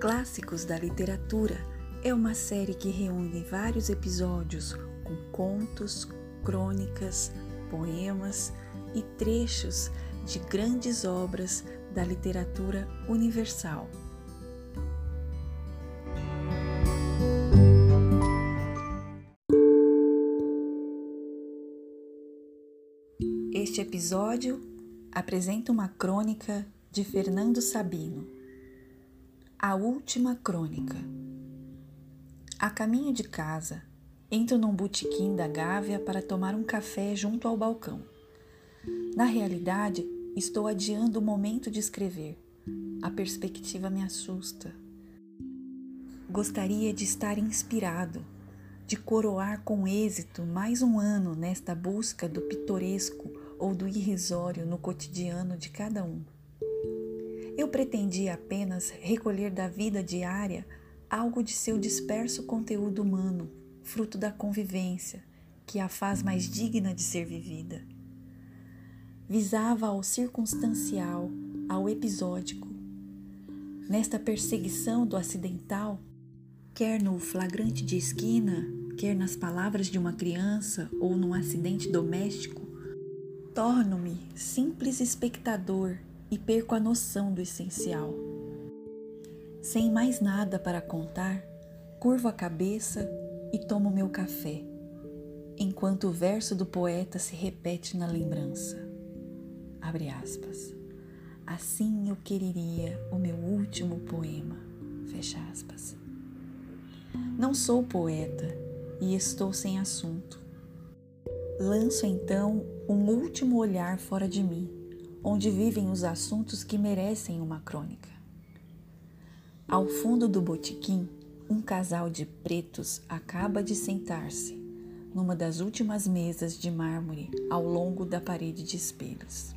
Clássicos da Literatura é uma série que reúne vários episódios com contos, crônicas, poemas e trechos de grandes obras da literatura universal. Este episódio apresenta uma crônica de Fernando Sabino. A última crônica. A caminho de casa, entro num botequim da Gávea para tomar um café junto ao balcão. Na realidade, estou adiando o momento de escrever. A perspectiva me assusta. Gostaria de estar inspirado, de coroar com êxito mais um ano nesta busca do pitoresco ou do irrisório no cotidiano de cada um. Eu pretendia apenas recolher da vida diária algo de seu disperso conteúdo humano, fruto da convivência, que a faz mais digna de ser vivida. Visava ao circunstancial, ao episódico. Nesta perseguição do acidental, quer no flagrante de esquina, quer nas palavras de uma criança ou num acidente doméstico, torno-me simples espectador e perco a noção do essencial. Sem mais nada para contar, curvo a cabeça e tomo meu café, enquanto o verso do poeta se repete na lembrança. Abre aspas. Assim eu quereria o meu último poema. Fecha aspas. Não sou poeta e estou sem assunto. Lanço então um último olhar fora de mim, onde vivem os assuntos que merecem uma crônica. Ao fundo do botequim, um casal de pretos acaba de sentar-se numa das últimas mesas de mármore ao longo da parede de espelhos.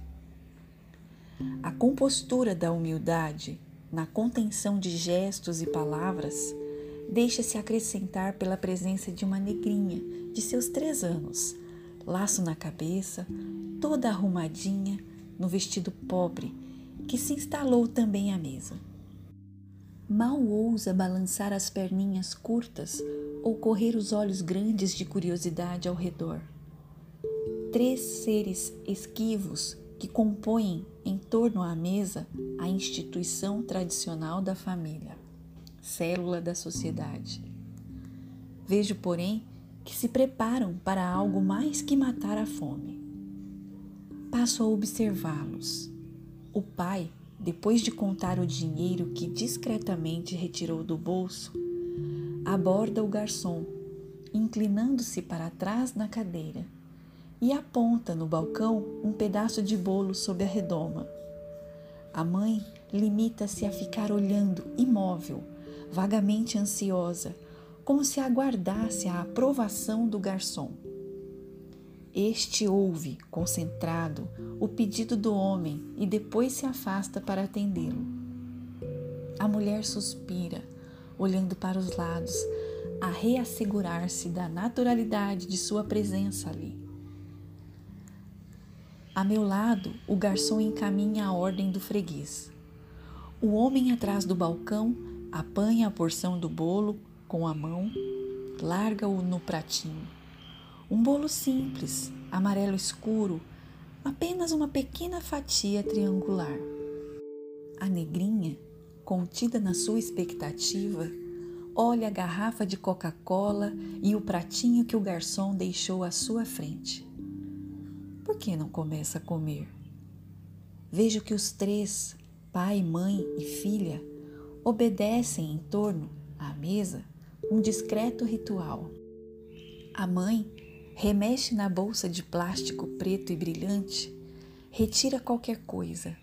A compostura da humildade, na contenção de gestos e palavras, deixa-se acrescentar pela presença de uma negrinha de seus três anos, laço na cabeça, toda arrumadinha, no vestido pobre, que se instalou também à mesa. Mal ousa balançar as perninhas curtas ou correr os olhos grandes de curiosidade ao redor. Três seres esquivos que compõem em torno à mesa a instituição tradicional da família, célula da sociedade. Vejo, porém, que se preparam para algo mais que matar a fome. Passo a observá-los. O pai, depois de contar o dinheiro que discretamente retirou do bolso, aborda o garçom, inclinando-se para trás na cadeira, e aponta no balcão um pedaço de bolo sob a redoma. A mãe limita-se a ficar olhando, imóvel, vagamente ansiosa, como se aguardasse a aprovação do garçom. Este ouve, concentrado, o pedido do homem e depois se afasta para atendê-lo. A mulher suspira, olhando para os lados, a reassegurar-se da naturalidade de sua presença ali. A meu lado, o garçom encaminha a ordem do freguês. O homem atrás do balcão apanha a porção do bolo com a mão, larga-o no pratinho. Um bolo simples, amarelo escuro, apenas uma pequena fatia triangular. A negrinha, contida na sua expectativa, olha a garrafa de Coca-Cola e o pratinho que o garçom deixou à sua frente. Por que não começa a comer? Vejo que os três, pai, mãe e filha, obedecem em torno à mesa um discreto ritual. A mãe remexe na bolsa de plástico preto e brilhante, retira qualquer coisa.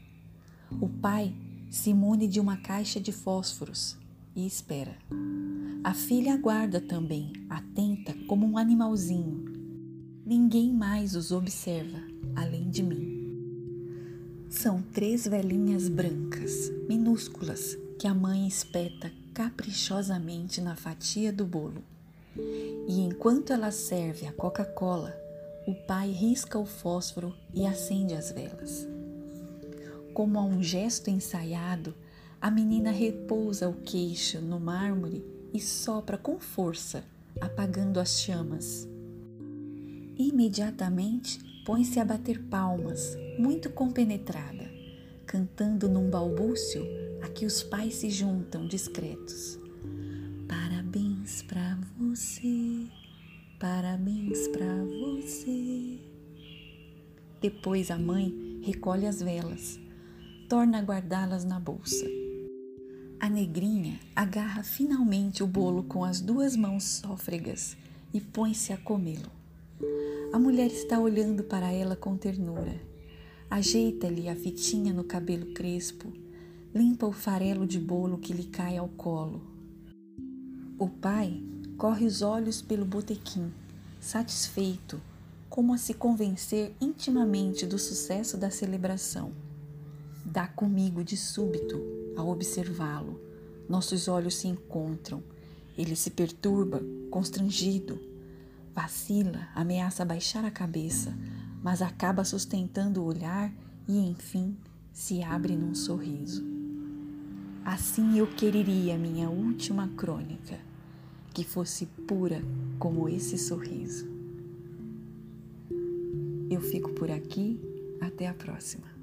O pai se mune de uma caixa de fósforos e espera. A filha aguarda também, atenta como um animalzinho. Ninguém mais os observa, além de mim. São três velhinhas brancas, minúsculas, que a mãe espeta caprichosamente na fatia do bolo. E enquanto ela serve a Coca-Cola, o pai risca o fósforo e acende as velas. Como a um gesto ensaiado, A menina repousa o queixo no mármore e sopra com força, apagando as chamas. Imediatamente põe-se a bater palmas, muito compenetrada, cantando num balbúcio a que os pais se juntam discretos. Você, parabéns para você. Depois a mãe recolhe as velas, torna a guardá-las na bolsa. A negrinha agarra finalmente o bolo com as duas mãos sófregas e põe-se a comê-lo. A mulher está olhando para ela com ternura. Ajeita-lhe a fitinha no cabelo crespo, limpa o farelo de bolo que lhe cai ao colo. O pai corre os olhos pelo botequim, satisfeito, como a se convencer intimamente do sucesso da celebração. Dá comigo de súbito ao observá-lo. Nossos olhos se encontram. Ele se perturba, constrangido. Vacila, ameaça baixar a cabeça, mas acaba sustentando o olhar e, enfim, se abre num sorriso. Assim eu quereria minha última crônica, que fosse pura como esse sorriso. Eu fico por aqui, até a próxima.